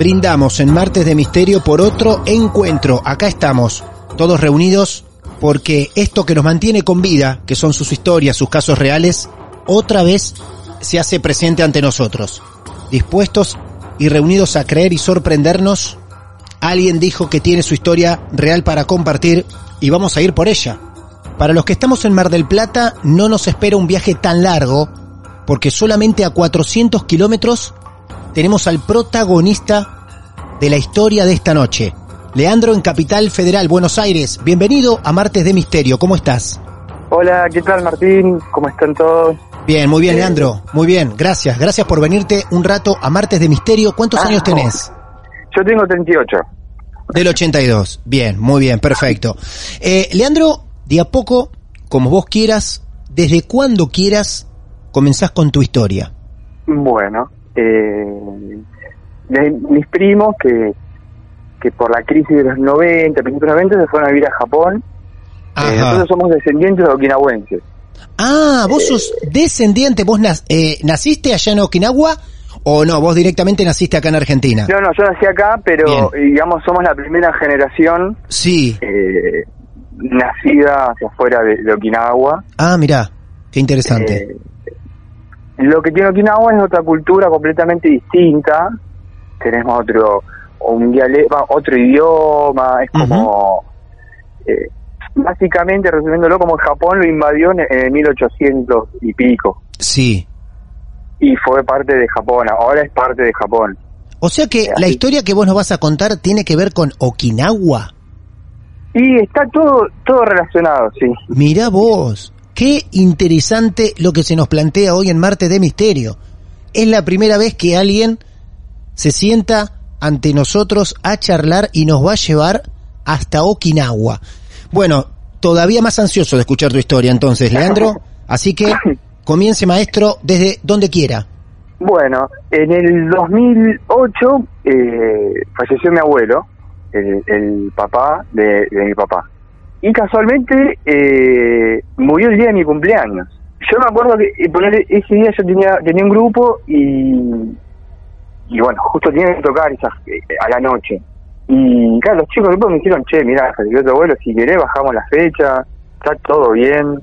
Brindamos en Martes de Misterio por otro encuentro. Acá estamos, todos reunidos, porque esto que nos mantiene con vida, que son sus historias, sus casos reales, otra vez se hace presente ante nosotros. Dispuestos y reunidos a creer y sorprendernos, alguien dijo que tiene su historia real para compartir y vamos a ir por ella. Para los que estamos en Mar del Plata, no nos espera un viaje tan largo, porque solamente a 400 kilómetros tenemos al protagonista de la historia de esta noche. Leandro en Capital Federal, Buenos Aires. Bienvenido a Martes de Misterio. ¿Cómo estás? Hola, ¿qué tal Martín? ¿Cómo están todos? Bien, muy bien, Leandro. Muy bien, gracias. Gracias por venirte un rato a Martes de Misterio. ¿Cuántos Ah, años tenés? Yo tengo 38. Del 82. Bien, muy bien, perfecto. Eh, Leandro, de a poco, como vos quieras, desde cuando quieras, comenzás con tu historia. Bueno, eh, de mis primos que, que por la crisis de los 90, principios de los 90, se fueron a vivir a Japón. Eh, nosotros somos descendientes de okinawenses. Ah, vos sos descendiente, vos nas- eh, naciste allá en Okinawa o no, vos directamente naciste acá en Argentina. No, no, yo nací acá, pero Bien. eh, digamos somos la primera generación Sí. eh, nacida hacia afuera de, de Okinawa. Ah, mirá, qué interesante. Eh, lo que tiene Okinawa es otra cultura completamente distinta. Tenemos otro un diale- va, otro idioma, es como eh, básicamente resumiéndolo como Japón lo invadió en, en el 1800 y pico Sí. y fue parte de Japón, ahora es parte de Japón. O sea que la historia que vos nos vas a contar tiene que ver con Okinawa. Y está todo todo relacionado, sí. Mirá vos, qué interesante lo que se nos plantea hoy en Marte de Misterio. Es la primera vez que alguien se sienta ante nosotros a charlar y nos va a llevar hasta Okinawa. Bueno, todavía más ansioso de escuchar tu historia entonces, Leandro. Así que comience maestro desde donde quiera. Bueno, en el 2008 eh, falleció mi abuelo, el, el papá de, de mi papá. Y casualmente eh, murió el día de mi cumpleaños. Yo me acuerdo que poner ese día yo tenía tenía un grupo y y bueno, justo tenía que tocar esas, eh, a la noche. Y claro, los chicos del grupo me dijeron, che, mirá, falleció tu abuelo, si querés bajamos la fecha, está todo bien.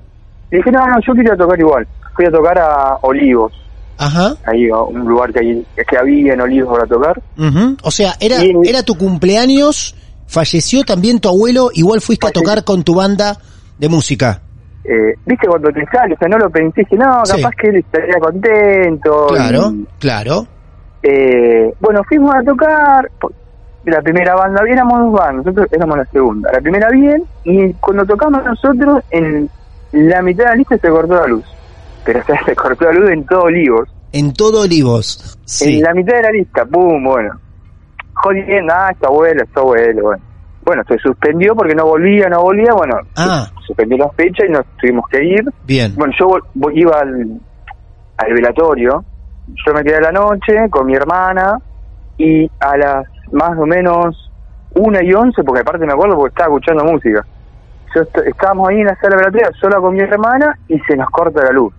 Y dije, no, no, yo quería tocar igual. Fui a tocar a Olivos, Ajá. ahí un lugar que, hay, que había en Olivos para tocar. Ujú. O sea, era, Y- era tu cumpleaños, falleció también tu abuelo, igual fuiste a tocar con tu banda de música. Eh, Viste cuando te sale, o sea, no lo pensé, dije, no, Sí. capaz que él estaría contento. Claro, y, claro. eh, bueno, fuimos a tocar, po- la primera banda, éramos dos bandas, nosotros éramos la segunda. La primera bien, y cuando tocamos nosotros, en la mitad de la lista se cortó la luz. Pero o sea, se cortó la luz en todo Olivos. En todo Olivos. Sí. En la mitad de la lista, pum, bueno. Jodiendo, ah, está abuelo, está abuelo, bueno. Bueno, se suspendió porque no volvía, no volvía, bueno, Ah. suspendió la fecha y nos tuvimos que ir. Bien. Bueno, yo iba al, al velatorio, yo me quedé a la noche con mi hermana y a las más o menos una y once, porque aparte me acuerdo porque estaba escuchando música. Yo est- estábamos ahí en la sala operatoria sola con mi hermana y se nos corta la luz.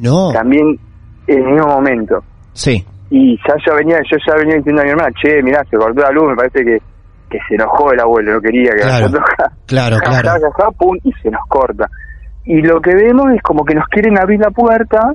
No. También en el mismo momento. Sí. Y ya yo venía, yo ya venía diciendo a mi hermana, che, mirá, se cortó la luz, me parece que, que se enojó el abuelo, no quería que Claro, nosotros claro, Ja, claro. ja, ja, ja, pum, y se nos corta. Y lo que vemos es como que nos quieren abrir la puerta,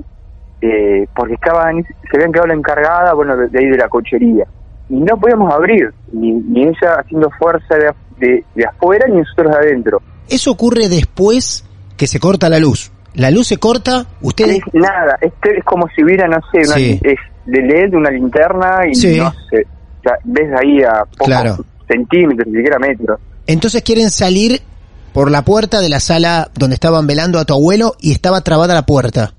eh, porque estaban, se habían quedado la encargada, bueno, de, de ahí de la cochería. Y no podíamos abrir, ni, ni ella haciendo fuerza de, de, de afuera, ni nosotros de adentro. Eso ocurre después que se corta la luz. La luz se corta, ustedes... Es nada, este es como si hubiera, no sé, una, es de LED, una linterna, y Sí. no sé, o sea, ves ahí a pocos Claro. centímetros, ni siquiera metros. Entonces quieren salir por la puerta de la sala donde estaban velando a tu abuelo y estaba trabada la puerta.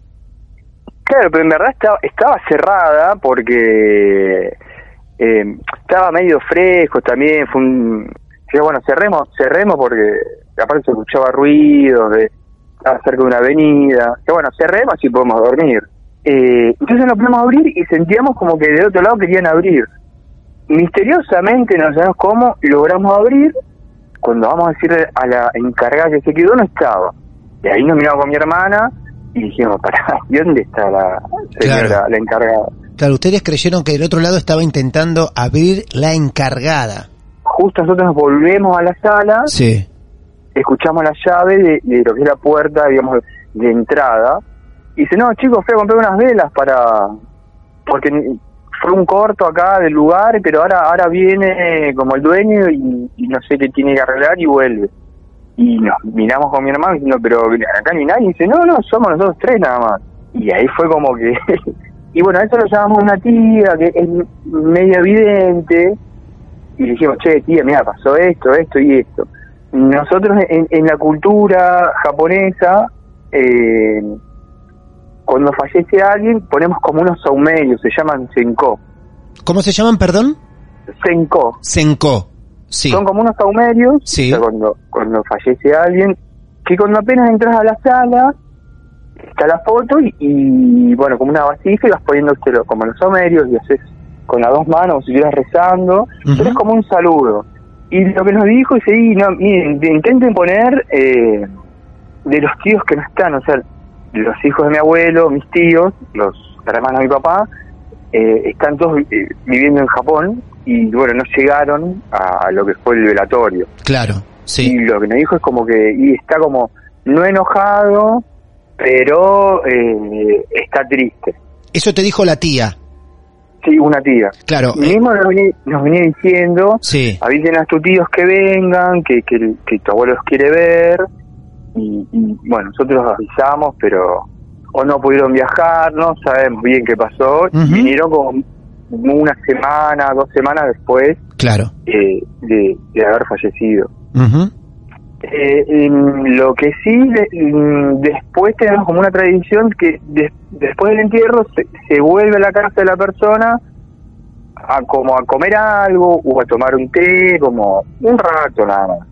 Claro, pero en verdad estaba, estaba cerrada porque eh, estaba medio fresco también. Fue un. Yo, bueno, cerremos, cerremos porque aparte se escuchaba ruido, de, estaba cerca de una avenida. Que bueno, cerremos y podemos dormir. Eh, entonces nos podemos abrir y sentíamos como que del otro lado querían abrir. Misteriosamente, no sabemos cómo, logramos abrir. Cuando vamos a decirle a la encargada que se quedó, no estaba. Y ahí nos miramos con mi hermana y dijimos, pará, ¿y dónde está la señora, Claro. la encargada? Claro, ustedes creyeron que del otro lado estaba intentando abrir la encargada. Justo nosotros nos volvemos a la sala, Sí. escuchamos la llave de, de lo que es la puerta, digamos, de entrada. Y dice, no, chicos, fui a comprar unas velas para... Porque fue un corto acá del lugar, pero ahora ahora viene como el dueño y, y no sé qué tiene que arreglar y vuelve. Y nos miramos con mi hermano diciendo, pero acá ni nadie. Y dice, no, no, somos nosotros tres nada más. Y ahí fue como que... y bueno, a eso lo llamamos una tía, que es medio evidente. Y dijimos, che, tía, mira, pasó esto, esto y esto. Nosotros en, en la cultura japonesa, eh, cuando fallece alguien, ponemos como unos saumerios, se llaman senko. ¿Cómo se llaman, perdón? Senko. Senko. Sí. Son como unos saumerios, Sí. cuando, cuando fallece alguien, que cuando apenas entras a la sala, está la foto y, y, bueno, como una vasija y vas poniéndoselo como los saumerios y haces con las dos manos, como si estuvieras rezando, pero es como un saludo. Y lo que nos dijo es, sí, no, miren, intenten poner eh, de los tíos que no están, o sea, los hijos de mi abuelo, mis tíos, los hermanos de mi papá, eh, están todos eh, viviendo en Japón y bueno, no llegaron a lo que fue el velatorio. Claro, sí. Y lo que nos dijo es como que y está como no enojado, pero eh, está triste. Eso te dijo la tía. Sí, una tía. Claro. Y eh, mismo nos venía, nos venía diciendo, sí. avisen a tus tíos que vengan, que, que, que tu abuelo los quiere ver. Y, y, bueno, nosotros los avisamos, pero o no pudieron viajar, no sabemos bien qué pasó. Ujú. Vinieron como una semana, dos semanas después Claro. eh, de, de haber fallecido. Eh, em, lo que sí, de- em, después tenemos como una tradición que de- después del entierro se, se vuelve a la casa de la persona a como a comer algo o a tomar un té, como un rato nada más.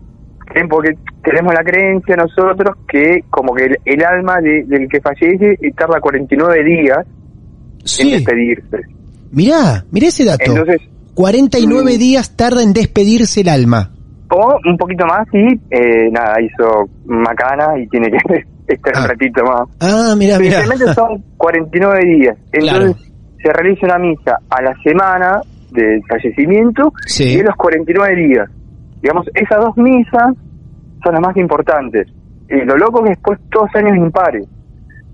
¿Ven? Porque tenemos la creencia nosotros que como que el, el alma de- del que fallece tarda 49 días en despedirse. Mirá, mirá ese dato. Entonces, 49 mm. días tarda en despedirse el alma. o un poquito más y eh, nada, hizo macana y tiene que estar Ah. un ratito más. Ah, mirá, mirá. Son 49 días. Entonces se realiza una misa a la semana del fallecimiento Sí. y de los 49 días. Digamos, esas dos misas son las más importantes. Y lo loco que después todos años impares.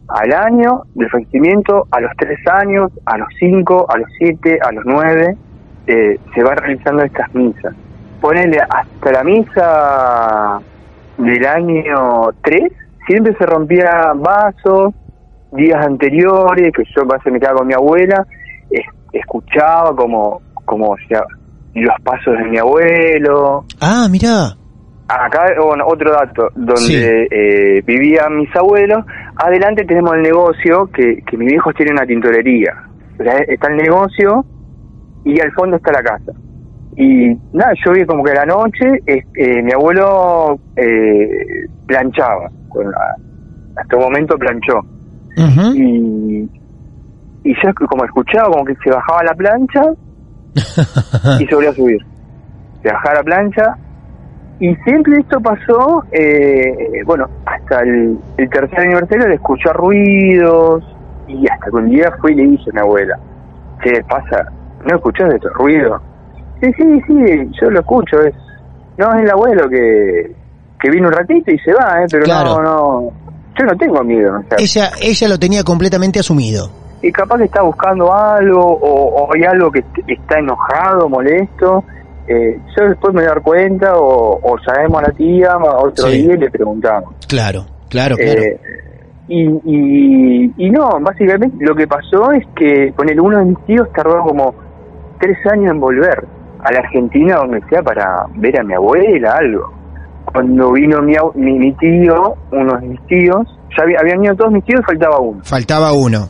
Al año del fallecimiento, a los 3 años, a los 5, a los 7, a los 9, eh, se van realizando estas misas. Ponele hasta la misa del año 3, siempre se rompían vasos, días anteriores, que yo me quedaba con mi abuela, es- escuchaba como, como sea, los pasos de mi abuelo. Ah, mirá. Acá, bueno, otro dato, donde Sí. eh, vivían mis abuelos, adelante tenemos el negocio, que, que mis viejos tienen una tintorería. Está el negocio y al fondo está la casa. Y nada, yo vi como que a la noche eh, eh, mi abuelo eh, planchaba, con hasta un momento planchó. Y, y yo como escuchaba como que se bajaba la plancha y se volvía a subir. de bajar a plancha. Y siempre esto pasó, eh, bueno, hasta el, el tercer aniversario de escuchar ruidos y hasta que un día fui y le dije a mi abuela, ¿qué pasa? ¿No escuchás estos ruidos? Sí, sí, sí, yo lo escucho, es no es el abuelo que, que vino un ratito y se va, ¿eh? pero Claro. no, no, yo no tengo miedo. o sea, Ella, ella lo tenía completamente asumido. Y capaz que está buscando algo o, o hay algo que est- está enojado, molesto. Eh, yo después me voy a dar cuenta o, o sabemos a la tía o otro Sí. día y le preguntamos. Claro, claro, claro. Eh, y, y, y no, básicamente lo que pasó es que con el uno de mis tíos tardó como tres años en volver a la Argentina, donde sea, para ver a mi abuela, algo. Cuando vino mi, mi, mi tío, uno de mis tíos, ya había- habían ido todos mis tíos, faltaba uno. Faltaba uno.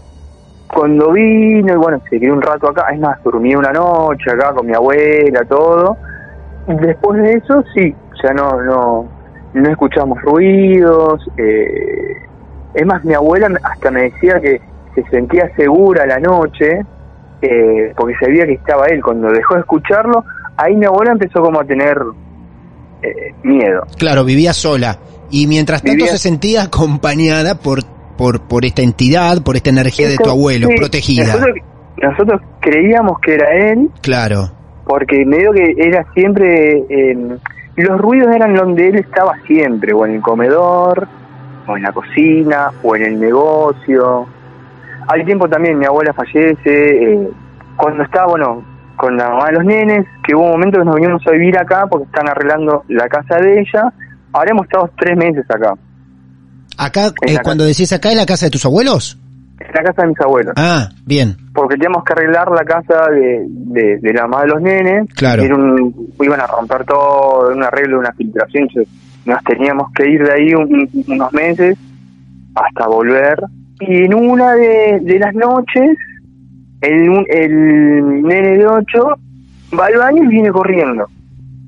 Cuando vino, y bueno, se quedó un rato acá, es más, dormí una noche acá con mi abuela, todo. Después de eso, sí, ya no, no, no escuchamos ruidos. Eh, es más, mi abuela hasta me decía que se sentía segura la noche, eh, porque sabía que estaba él. Cuando dejó de escucharlo, ahí mi abuela empezó como a tener eh, miedo. Claro, vivía sola. Y mientras tanto Vivía- se sentía acompañada por, por, por esta entidad, por esta energía de tu abuelo, sí, protegida. Nosotros, nosotros creíamos que era él, Claro, porque medio que era siempre eh, los ruidos eran donde él estaba siempre o en el comedor o en la cocina o en el negocio. Al tiempo también mi abuela fallece eh, cuando estaba bueno con la mamá de los nenes que hubo un momento que nos vinimos a vivir acá porque están arreglando la casa de ella. Ahora hemos estado tres meses acá acá, eh, cuando decís acá, en la casa de tus abuelos. en la casa de mis abuelos Ah, bien, porque teníamos que arreglar la casa de, de, de la mamá de los nenes. Claro. Era un- iban a romper todo, un arreglo, una filtración. nos teníamos que ir de ahí un- unos meses hasta volver. Y en una de, de las noches, el, el nene de 8 va al baño y viene corriendo.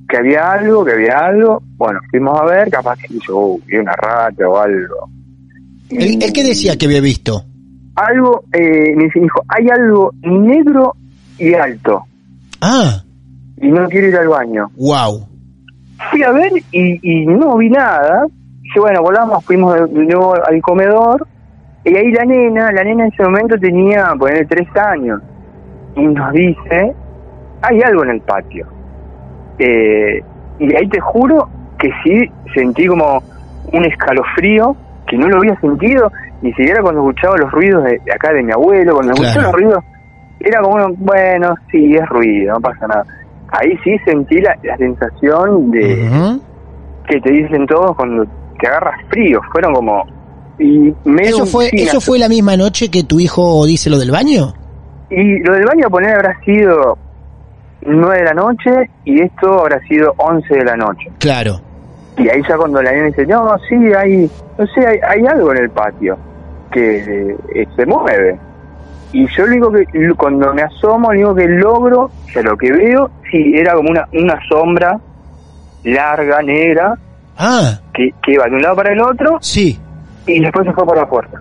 Que había algo, que había algo. Bueno, fuimos a ver, capaz que hizo, "Uh, vi una rata o algo. ¿El, el qué decía que había visto? algo, eh, me dijo, hay algo negro y alto Ah, y no quiero ir al baño. wow. Fui a ver y, y no vi nada. Dije, bueno, volvamos, fuimos de, nuevo al comedor y ahí la nena, la nena en ese momento tenía, poner tres años y nos dice, hay algo en el patio. Eh, y ahí te juro que sí sentí como un escalofrío que no lo había sentido ni siquiera cuando escuchaba los ruidos de, de acá de mi abuelo, cuando Claro. escuchaba los ruidos, era como, uno, bueno, sí, es ruido, no pasa nada. Ahí sí sentí la, la sensación de que te dicen todos cuando te agarras frío, fueron como... Y ¿Eso fue. ¿Eso fue la misma noche que tu hijo dice lo del baño? Y lo del baño poner habrá sido 9 de la noche y esto habrá sido 11 de la noche. Claro. Y ahí ya cuando la nena dice, no, sí, hay, no sé, hay, hay algo en el patio que eh, se mueve. Y yo lo único que, cuando me asomo, lo único que logro, o sea, lo que veo, sí, era como una, una sombra larga, negra, Ah, que, que iba de un lado para el otro sí. y después se fue por la puerta,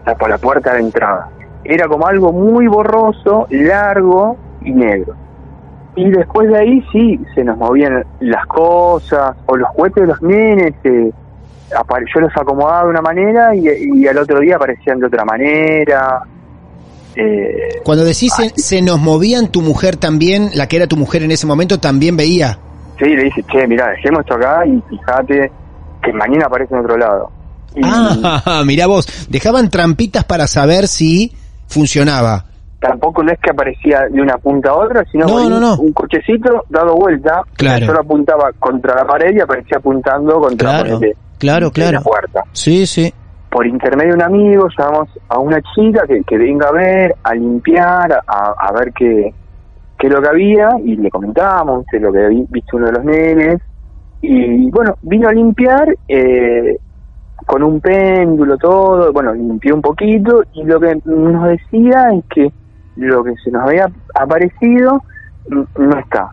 o sea, por la puerta de entrada. Era como algo muy borroso, largo y negro. Y después de ahí sí, se nos movían las cosas, o los juguetes de los nenes, eh, yo los acomodaba de una manera y, y al otro día aparecían de otra manera. Eh, Cuando decís se, se nos movían, tu mujer también, la que era tu mujer en ese momento, también veía. sí, le dice, che, mira, dejemos esto acá y fíjate que mañana aparece en otro lado. Y, Ah, mirá vos, dejaban trampitas para saber si funcionaba. Tampoco no es que aparecía de una punta a otra, sino No, un, no. un cochecito dado vuelta. Claro. Yo lo apuntaba contra la pared y aparecía apuntando contra Claro, ponele, claro, la claro. puerta. Sí, sí. Por intermedio de un amigo llamamos a una chica que, que venga a ver, a limpiar, a, a ver qué, qué es lo que había y le comentábamos qué es lo que había visto uno de los nenes. Y bueno, vino a limpiar eh, con un péndulo, todo, bueno, limpió un poquito y lo que nos decía es que lo que se nos había aparecido no está.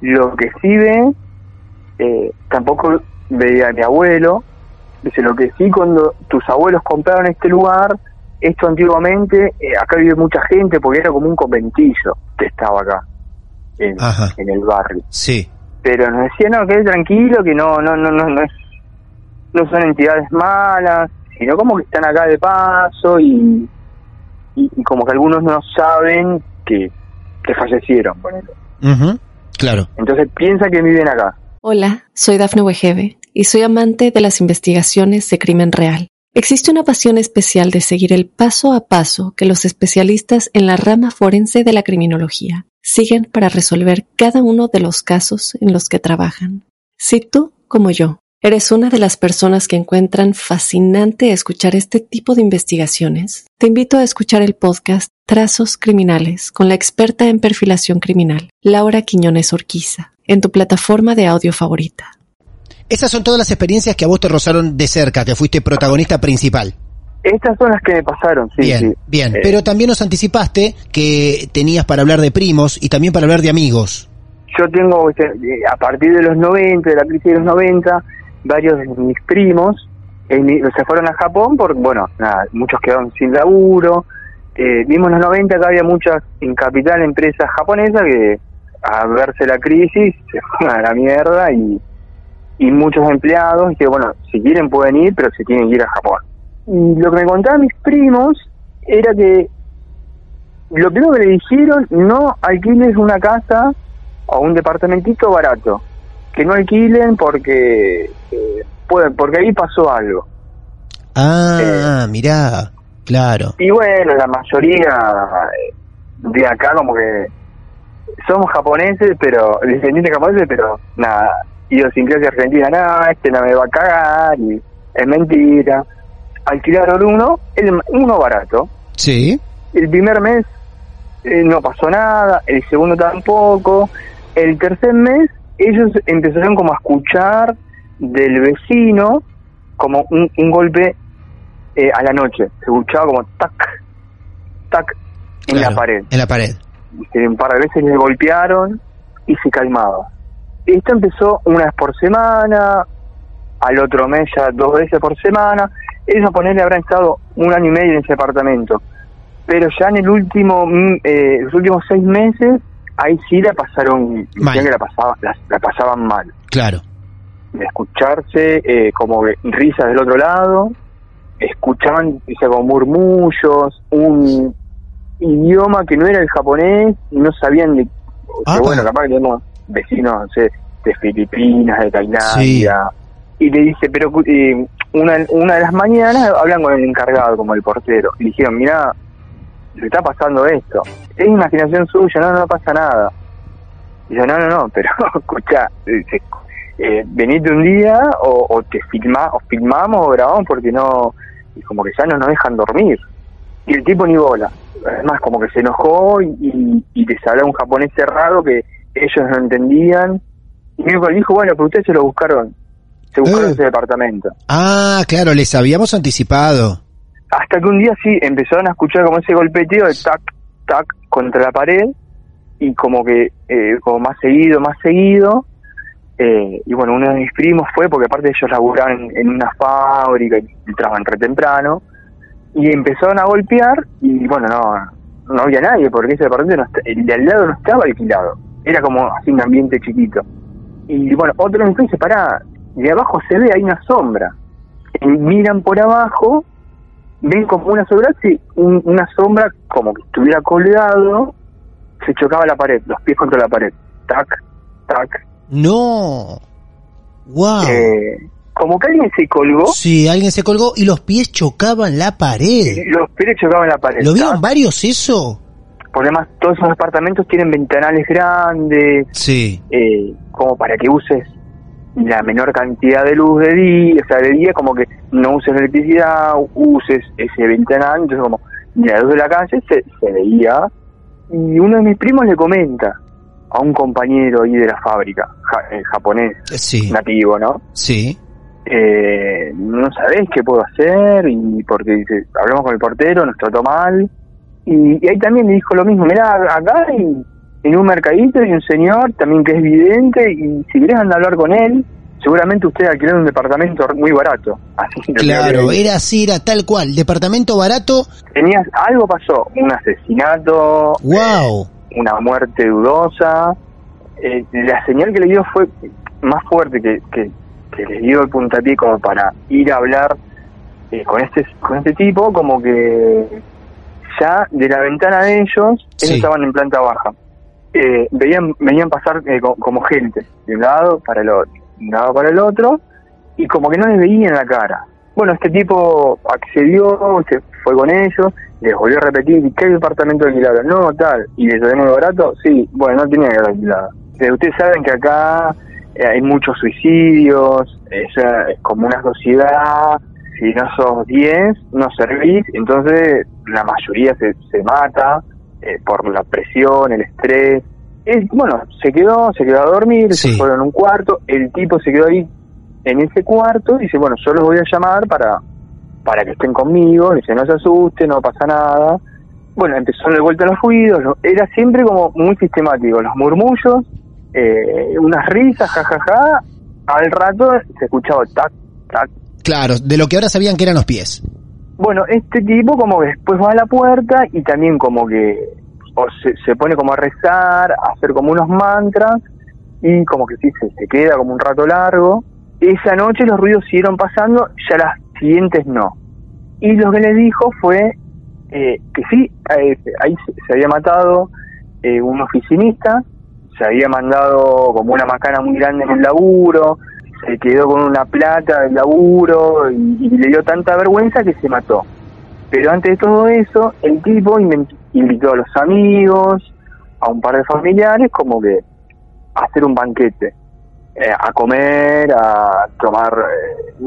Lo que sí ve, eh, tampoco veía a mi abuelo, dice lo que sí cuando tus abuelos compraron este lugar, esto antiguamente, eh, acá vive mucha gente porque era como un conventillo que estaba acá, en, el barrio. Sí. pero nos decía no, quede tranquilo, que no, no, no, no, no es, no son entidades malas, sino como que están acá de paso y, y, y como que algunos no saben que, que fallecieron, ponele. Ujú, Claro. Entonces piensa que viven acá. Hola, soy Dafne Wegebe y soy amante de las investigaciones de crimen real. Existe una pasión especial de seguir el paso a paso que los especialistas en la rama forense de la criminología siguen para resolver cada uno de los casos en los que trabajan. Si tú, como yo, eres una de las personas que encuentran fascinante escuchar este tipo de investigaciones, te invito a escuchar el podcast Trazos Criminales con la experta en perfilación criminal, Laura Quiñones Orquiza, en tu plataforma de audio favorita. Esas son todas las experiencias que a vos te rozaron de cerca, que fuiste protagonista principal. Estas son las que me pasaron, sí, bien, sí. bien. Eh, Pero también nos anticipaste que tenías para hablar de primos y también para hablar de amigos. yo tengo, eh, a partir de los 90, de la crisis de los 90, varios de mis primos emi- se fueron a Japón porque, bueno, nada, muchos quedaron sin laburo. Eh, vimos en los 90 que había muchas en empresas japonesas que a verse la crisis se fueron a la mierda y, y muchos empleados y que, bueno, si quieren pueden ir, pero se tienen que ir a Japón. Y lo que me contaban mis primos era que lo primero que le dijeron, no alquiles una casa o un departamentito barato. Que no alquilen porque eh, pueden, porque ahí pasó algo. Ah, mirá, claro. Y bueno, la mayoría eh, de acá como que somos japoneses, pero descendientes japoneses, pero nada, idiosincrasia argentina, nada, este no me va a cagar, y es mentira. Alquilaron uno, el, uno barato. Sí. El primer mes eh, no pasó nada, el segundo tampoco. El tercer mes ellos empezaron como a escuchar del vecino como un, un golpe eh, a la noche. Se escuchaba como tac, tac en claro, la pared. En la pared. Este, un par de veces le golpearon y se calmaba. Esto empezó una vez por semana, al otro mes ya dos veces por semana. Ellos a ponerle habrán estado un año y medio en ese apartamento. Pero ya en el último, mm, eh, los últimos seis meses, ahí sí la pasaron, Mal. que la, pasaba, la, la pasaban mal. Claro. De escucharse eh, como risas del otro lado, escuchaban dice, como murmullos, un idioma que no era el japonés y no sabían de... o sea, Ah. bueno, capaz que tenemos vecinos, no sé, de Filipinas, de Tailandia. Y le dice, pero eh, una, una de las mañanas hablan con el encargado, como el portero. Y le dijeron, mira, se está pasando esto. Es imaginación suya, no, no pasa nada. Y yo, no, no, no, pero escucha, eh, venite un día o, o te filma, o filmamos o grabamos porque no, y como que ya no nos dejan dormir. Y el tipo ni bola. Además, como que se enojó y, y, y les hablaba un japonés cerrado que ellos no entendían. Y me dijo, bueno, pero ustedes se lo buscaron. Se buscaron Eh. ese departamento. Ah, claro, les habíamos anticipado. Hasta que un día sí empezaron a escuchar como ese golpeteo de tac, contra la pared y como que eh, como más seguido, más seguido. Eh, y bueno, uno de mis primos fue, porque aparte ellos laburaban en, en una fábrica y entraban re temprano, y empezaron a golpear y bueno, no, no había nadie porque ese departamento, no el de al lado no estaba alquilado, era como así un ambiente chiquito. Y bueno, otro primos dice, pará, de abajo se ve, hay una sombra. Y miran por abajo ven como una sombra, sí, un- una sombra como que estuviera colgado, se chocaba la pared, los pies contra la pared, tac, tac. No. Wow. Eh, como que alguien se colgó, Sí, alguien se colgó y los pies chocaban la pared. los pies chocaban la pared. ¿Lo vieron tac. varios eso? Porque además todos esos apartamentos tienen ventanales grandes, Sí. eh, como para que uses la menor cantidad de luz de día, o sea, de día como que no uses electricidad, uses ese ventanal, entonces como la luz de la calle se, se veía. Y uno de mis primos le comenta a un compañero ahí de la fábrica, ja- eh, japonés, Sí. nativo, ¿no? Sí. Eh, no sabés qué puedo hacer y porque dice, hablamos con el portero, nos trató mal. Y, y ahí también le dijo lo mismo, mirá, acá hay, en un mercadito hay un señor también que es vidente y si querés andar a hablar con él, seguramente usted alquiló un departamento muy barato. Así Claro, era así, era tal cual. Departamento barato. Tenías, algo pasó, un asesinato, Wow. una muerte dudosa, eh, la señal que le dio fue más fuerte que, que, que le dio el puntapié como para ir a hablar eh, con este con este tipo, como que ya de la ventana de ellos, Sí. ellos estaban en planta baja. Eh, veían venían pasar eh, co- como gente, de un lado para el otro, de un lado para el otro, y como que no les veían la cara. Bueno, este tipo accedió, se fue con ellos, les volvió a repetir, ¿y qué departamento alquilaron? No, tal, ¿y les muy barato? Sí, bueno, no tenía que haber alquilado. Eh, ustedes saben que acá eh, hay muchos suicidios, es, eh, es como una sociedad, si no sos 10, no servís, entonces la mayoría se, se mata eh, por la presión, el estrés. Es, bueno, se quedó, se quedó a dormir, Sí. se fueron a un cuarto, el tipo se quedó ahí en ese cuarto y dice, bueno, yo los voy a llamar para, para que estén conmigo, dice, no se asusten, no pasa nada. Bueno, empezó de vuelta los ruidos, era siempre como muy sistemático, los murmullos, eh, unas risas, jajaja, al rato se escuchaba tac, tac. Claro, de lo que ahora sabían que eran los pies. Bueno, este tipo como que después va a la puerta y también como que o se, se pone como a rezar, a hacer como unos mantras y como que sí, se, se queda como un rato largo. Esa noche los ruidos siguieron pasando, ya las siguientes no. Y lo que le dijo fue eh, que sí, ahí se, había matado eh, un oficinista, se había mandado como una macana muy grande en el laburo, se quedó con una plata del laburo y, y le dio tanta vergüenza que se mató. Pero antes de todo eso, el tipo invent- invitó a los amigos, a un par de familiares, como que a hacer un banquete, eh, a comer, a tomar eh,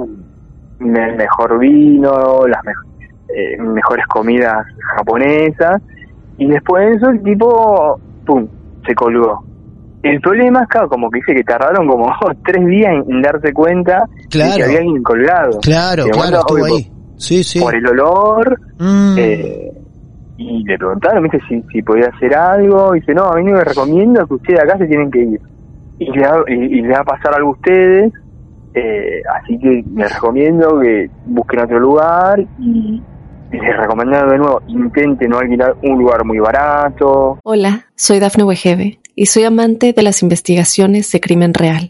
el mejor vino, las me- eh, mejores comidas japonesas, y después de eso el tipo, ¡pum!, se colgó. El problema es que como que dice que tardaron como tres días en, darse cuenta de que había alguien colgado. Claro, claro, estuvo ahí. Sí, sí. Por el olor, Mm. eh, y le preguntaron. Si, si podía hacer algo, y dice, no, a mí me recomiendo que ustedes acá se tienen que ir. Y le va, y, y va a pasar algo a ustedes, eh, así que les recomiendo que busquen otro lugar y les recomiendo de nuevo, intenten no alquilar un lugar muy barato. Hola, soy Dafne Wegebe y soy amante de las investigaciones de crimen real.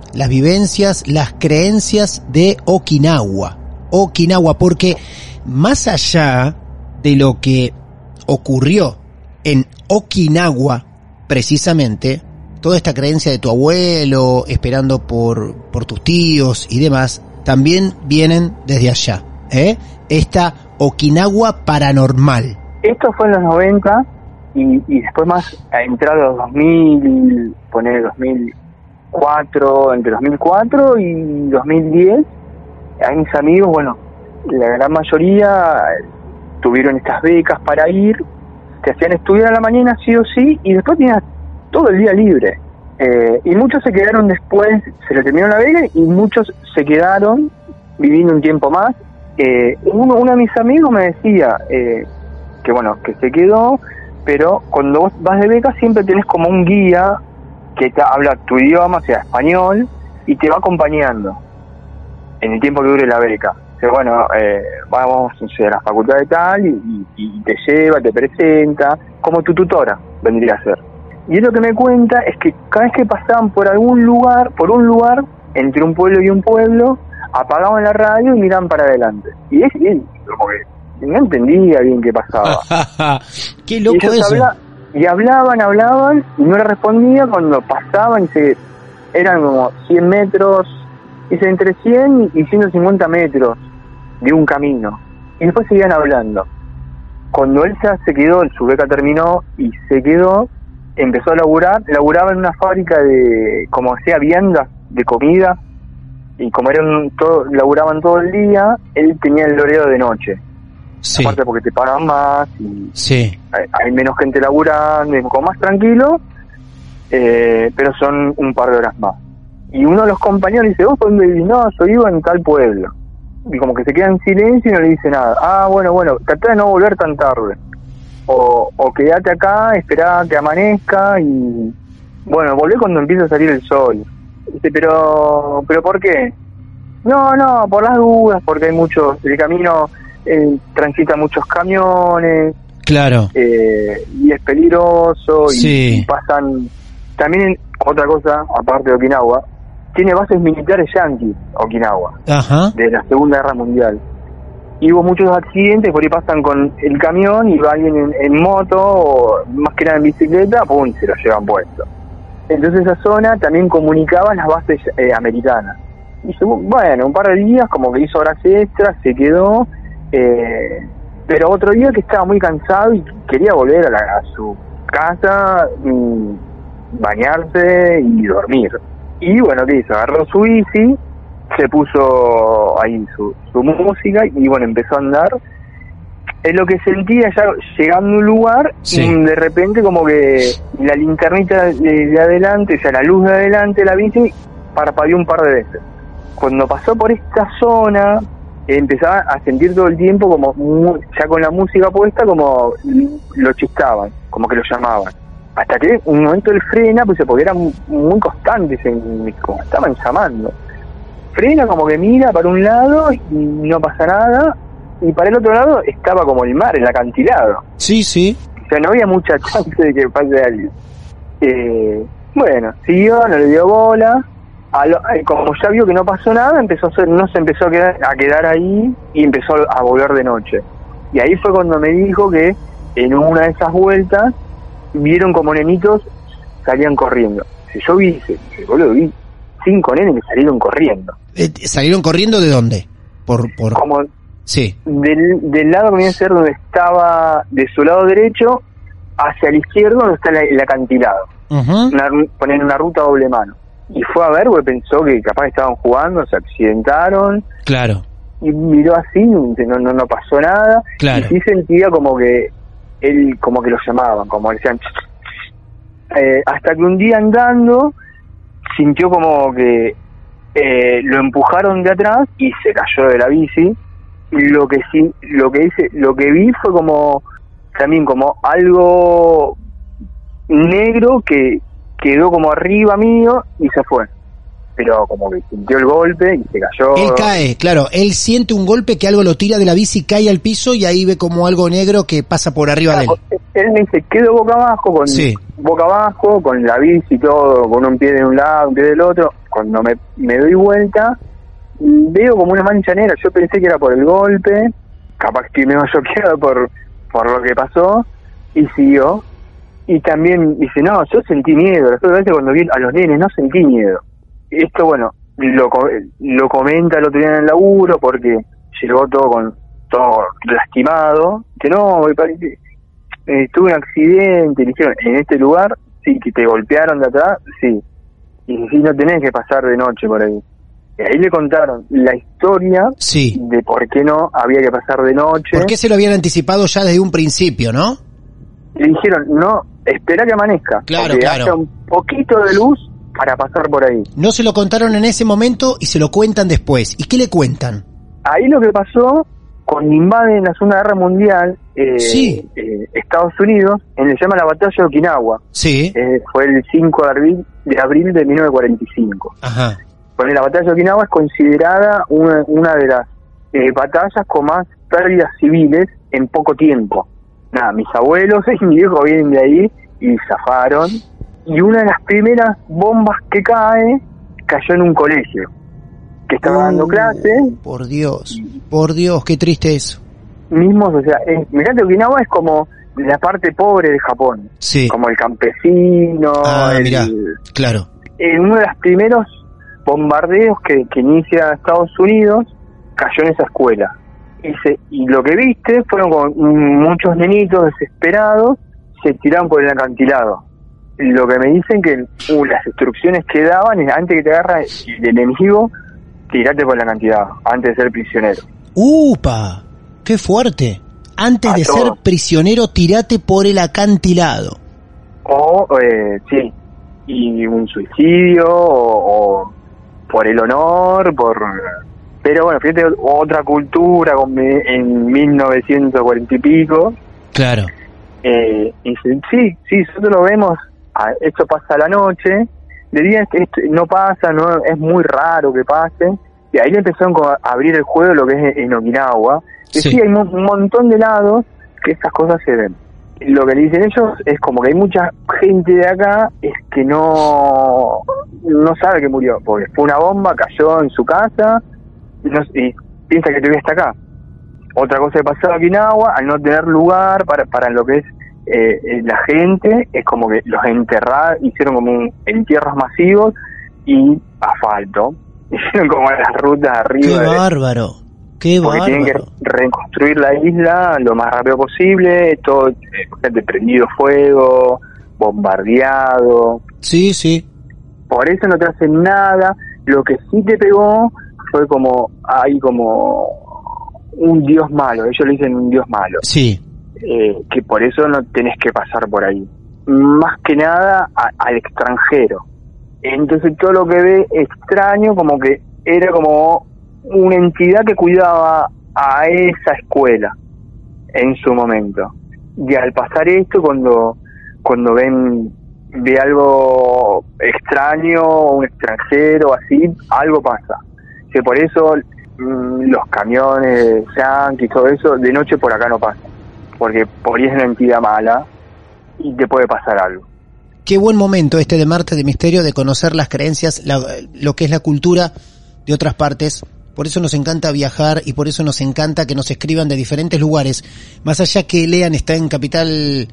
las vivencias, las creencias de Okinawa. Okinawa, porque más allá de lo que ocurrió en Okinawa, precisamente, toda esta creencia de tu abuelo, esperando por, por tus tíos y demás, también vienen desde allá. ¿eh? Esta Okinawa paranormal. Esto fue en los 90 y, y después más a entrar a los 2000, poner 2004, entre 2004 y 2010, a mis amigos, bueno, la gran mayoría eh, tuvieron estas becas para ir, te hacían estudiar a la mañana sí o sí y después tenías todo el día libre. Eh, y muchos se quedaron después, se le terminó la beca y muchos se quedaron viviendo un tiempo más. Eh, uno, uno de mis amigos me decía eh, que bueno, que se quedó, pero cuando vos vas de beca siempre tenés como un guía que te habla tu idioma, o sea, español, y te va acompañando en el tiempo que dure la beca. Dice, bueno, eh, vamos no sé, a la facultad de tal y, y- y te lleva, te presenta, como tu tutora vendría a ser. Y él lo que me cuenta es que cada vez que pasaban por algún lugar, por un lugar, entre un pueblo y un pueblo, apagaban la radio y miraban para adelante. Y es como que no entendía bien qué pasaba. Qué loco eso. habla- y hablaban, hablaban, y no le respondía cuando pasaban, y se, eran como 100 metros, dice, entre 100 y 150 metros de un camino. Y después seguían hablando. Cuando él ya se quedó, su beca terminó y se quedó, empezó a laburar, laburaba en una fábrica de, como sea, viandas de comida, y como eran todo, laburaban todo el día, él tenía el loreo de noche. Sí, Aparte porque te pagan más y sí. hay, hay menos gente laburando, es como más tranquilo, eh, pero son un par de horas más. Y uno de los compañeros dice, ¿vos dónde vivís? No, yo vivo en tal pueblo. Y como que se queda en silencio y no le dice nada. Ah, bueno, bueno, trata de no volver tan tarde. O, o quédate acá, esperá que amanezca y... Bueno, volvé cuando empiece a salir el sol. Dice, pero, pero ¿por qué? No, no, por las dudas, porque hay muchos, el camino eh, transita muchos camiones, Claro. eh, y es peligroso y, Sí. y pasan también otra cosa aparte de Okinawa tiene bases militares yanquis Okinawa Ajá. de la Segunda Guerra Mundial y hubo muchos accidentes por ahí pasan con el camión y va alguien en, en moto o más que nada en bicicleta pum se lo llevan puesto entonces esa zona también comunicaba las bases eh, americanas y bueno un par de días como que hizo horas extras se quedó eh, pero otro día que estaba muy cansado y quería volver a, la- a su casa, bañarse y dormir. Y bueno, ¿qué hizo? Agarró su bici, se puso ahí su, su música y bueno, empezó a andar. Es lo que sentía ya llegando a un lugar, Sí. mm, de repente como que la linternita de, de adelante, o sea, la luz de adelante de la bici, parpadeó un par de veces. Cuando pasó por esta zona, empezaba a sentir todo el tiempo como ya con la música puesta como lo chistaban, como que lo llamaban. Hasta que un momento él frena, pues porque eran mu- muy constantes, en, como estaban llamando. Frena como que mira para un lado y no pasa nada, y para el otro lado estaba como el mar, el acantilado. Sí, sí. O sea, no había mucha chance de que pase alguien. Eh, bueno, siguió, no le dio bola. A lo- eh, como ya vio que no pasó nada, empezó a ser, no se empezó a quedar, a quedar ahí y empezó a volver de noche. Y ahí fue cuando me dijo que en una de esas vueltas vieron como nenitos salían corriendo. Si yo vi, boludo, vi cinco nenes que salieron corriendo. Eh, ¿Salieron corriendo de dónde? Por, por... Como Sí. del, del lado que viene a ser donde estaba, de su lado derecho, hacia la izquierda donde está la- el acantilado. Ujú. una, poner una ruta doble mano. Y fue a ver, porque pensó que capaz estaban jugando, se accidentaron, Claro. y miró así, no, no, no pasó nada, Claro. y sí sentía como que él, como que lo llamaban, como decían. Eh, hasta que un día andando, sintió como que eh, lo empujaron de atrás y se cayó de la bici, y lo que sí, lo que hice, lo que vi fue como, también como algo negro que quedó como arriba mío y se fue. Pero como que sintió el golpe y se cayó. Él cae, claro, él siente un golpe que algo lo tira de la bici, cae al piso y ahí ve como algo negro que pasa por arriba de él. Él me dice, quedo boca abajo, con Sí. boca abajo, con la bici y todo, con un pie de un lado, un pie del otro. Cuando me, me doy vuelta, veo como una mancha negra. Yo pensé que era por el golpe, capaz que me había choqueado por, por lo que pasó, y siguió. Y también dice, no, yo sentí miedo. Veces cuando vi a los nenes, no sentí miedo. Esto, bueno, lo, lo comenta el otro día en el laburo porque llegó todo con todo lastimado. Que no, me parece, eh, tuve un accidente, le dijeron, en este lugar, sí, que te golpearon de atrás, sí. Y sí, no tenés que pasar de noche por ahí. Y ahí le contaron la historia Sí. de por qué no había que pasar de noche. ¿Por qué se lo habían anticipado ya desde un principio, no? Le dijeron, no, espera que amanezca. Claro, claro. haya un poquito de luz para pasar por ahí. No se lo contaron en ese momento y se lo cuentan después. ¿Y qué le cuentan? Ahí lo que pasó, cuando invaden la Segunda Guerra Mundial, eh, Sí. eh, Estados Unidos, en le llama la batalla de Okinawa, Sí. eh, fue el 5 de abril, de abril de 1945. Ajá. Bueno, la batalla de Okinawa es considerada una, una de las eh, batallas con más pérdidas civiles en poco tiempo. Nada, mis abuelos y mi viejo vienen de ahí y zafaron. Y una de las primeras bombas que cae cayó en un colegio que estaba dando Uh, clase. Por Dios. Por Dios, qué triste eso. Mismos, o sea, es, mirá que Okinawa es como la parte pobre de Japón. Sí. Como el campesino. Ah, el- mirá. Claro. en uno de los primeros bombardeos que, que inicia Estados Unidos, cayó en esa escuela. Y, se- y lo que viste fueron con muchos nenitos desesperados, se tiraron por el acantilado. Lo que me dicen que uh, las instrucciones que daban es antes que te agarra el enemigo, tirate por el acantilado, antes de ser prisionero. ¡Upa! ¡Qué fuerte! Antes A de ser prisionero, tirate por el acantilado. O, eh, sí, y un suicidio, o, o por el honor, por pero bueno, fíjate otra cultura con- en 1940 y pico. Claro. Eh, y sí, sí, nosotros lo vemos, esto pasa a la noche, de día no pasa, no es muy raro que pase. Y ahí le empezaron a abrir el juego lo que es en Okinawa. Que Sí. sí, hay un montón de lados que estas cosas se ven. Lo que le dicen ellos es como que hay mucha gente de acá es que no no sabe que murió, porque fue una bomba, cayó en su casa no- y piensa que todavía está acá. Otra cosa que pasó en Okinawa, al no tener lugar para, para lo que es eh, eh, la gente, es como que los enterraron, hicieron como un- entierros masivos y asfalto. Hicieron como las rutas Qué arriba. de- bárbaro. Qué porque tienen que reconstruir la isla lo más rápido posible, todo eh, prendido fuego, bombardeado. Sí, sí. Por eso no te hacen nada. Lo que sí te pegó fue como, hay como un dios malo, ellos le dicen un dios malo, Sí. eh, que por eso no tenés que pasar por ahí. Más que nada a- al extranjero. Entonces todo lo que ve extraño como que era como una entidad que cuidaba a esa escuela en su momento. Y al pasar esto, cuando, cuando ven ve algo extraño, un extranjero, así, algo pasa. Que por eso mm, los camiones, yanquis, todo eso, de noche por acá no pasa. Porque por ahí es una entidad mala y te puede pasar algo. Qué buen momento este de Martes de Misterio de conocer las creencias, la- lo que es la cultura de otras partes. Por eso nos encanta viajar y por eso nos encanta que nos escriban de diferentes lugares. Más allá que Lean está en Capital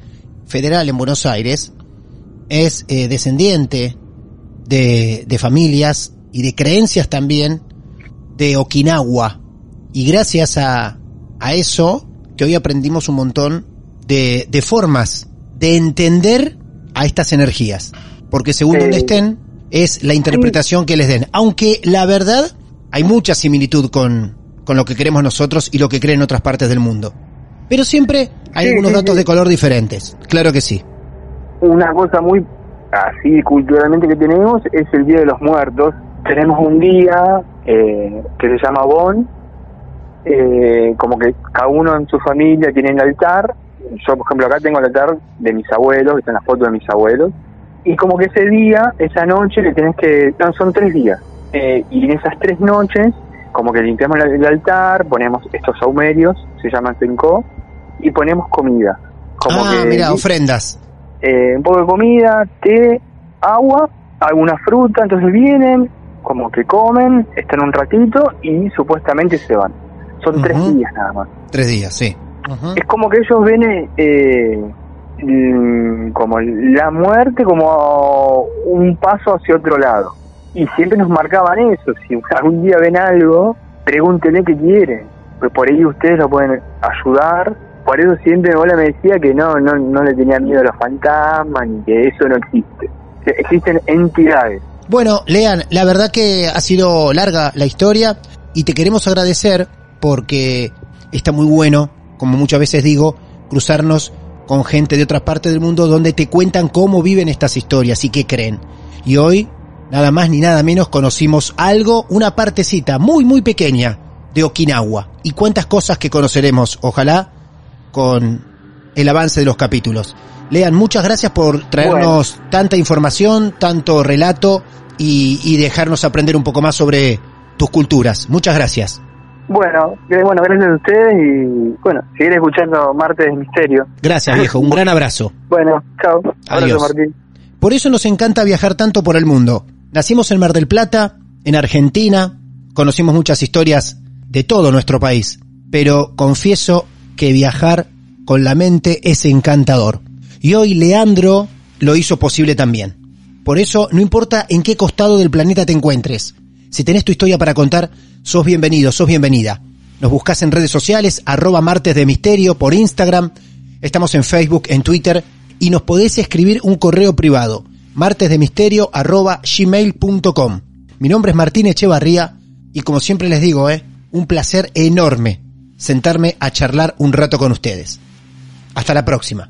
Federal, en Buenos Aires, es eh, descendiente de, de familias y de creencias también de Okinawa. Y gracias a, a eso, que hoy aprendimos un montón de, de formas de entender a estas energías. Porque según Sí. donde estén, es la interpretación que les den. Aunque la verdad, hay mucha similitud con, con lo que creemos nosotros y lo que creen otras partes del mundo. Pero siempre hay Sí, algunos sí, datos de color diferentes. Claro que sí. una cosa muy así culturalmente que tenemos es el Día de los Muertos. Tenemos un día eh, que se llama Bon, eh, como que cada uno en su familia tiene el altar. Yo, por ejemplo, acá tengo el altar de mis abuelos, que están las fotos de mis abuelos. Y como que ese día, esa noche, le tenés que... No, son tres días. Eh, y en esas tres noches, como que limpiamos la- el altar, ponemos estos saumerios, se llaman Senko, y ponemos comida. Como ah, que mira, ofrendas. eh, un poco de comida, té, agua, alguna fruta, entonces vienen, como que comen, están un ratito y supuestamente se van. Son tres días nada más. Tres días, sí. Es como que ellos ven eh, mm, como la muerte como un paso hacia otro lado. Y siempre nos marcaban eso, si algún día ven algo, pregúntenle qué quieren, pues por ahí ustedes lo pueden ayudar. Por eso siempre mi abuela me decía que no, no, no le tenía miedo a los fantasmas, ni que eso no existe. Que existen entidades. Bueno, Lean, la verdad que ha sido larga la historia y te queremos agradecer porque está muy bueno, como muchas veces digo, cruzarnos con gente de otras partes del mundo donde te cuentan cómo viven estas historias y qué creen. Y hoy, nada más ni nada menos, conocimos algo, una partecita muy, muy pequeña de Okinawa. Y cuántas cosas que conoceremos, ojalá, con el avance de los capítulos. Lean, muchas gracias por traernos tanta información, tanto relato y, y dejarnos aprender un poco más sobre tus culturas. Muchas gracias. Bueno, eh, bueno, gracias a ustedes y bueno, seguir escuchando Martes de Misterio. Gracias, viejo. Un gran abrazo. Bueno, chao. Abrazo, Adiós. Martín. Por eso nos encanta viajar tanto por el mundo. Nacimos en Mar del Plata, en Argentina, conocimos muchas historias de todo nuestro país, pero confieso que viajar con la mente es encantador. Y hoy Leandro lo hizo posible también. Por eso, no importa en qué costado del planeta te encuentres, si tenés tu historia para contar, sos bienvenido, sos bienvenida. Nos buscas en redes sociales, arroba martes de misterio, por Instagram, estamos en Facebook, en Twitter, y nos podés escribir un correo privado, martesdemisterio. Mi nombre es Martín Echevarría, y como siempre les digo, eh, un placer enorme sentarme a charlar un rato con ustedes. Hasta la próxima.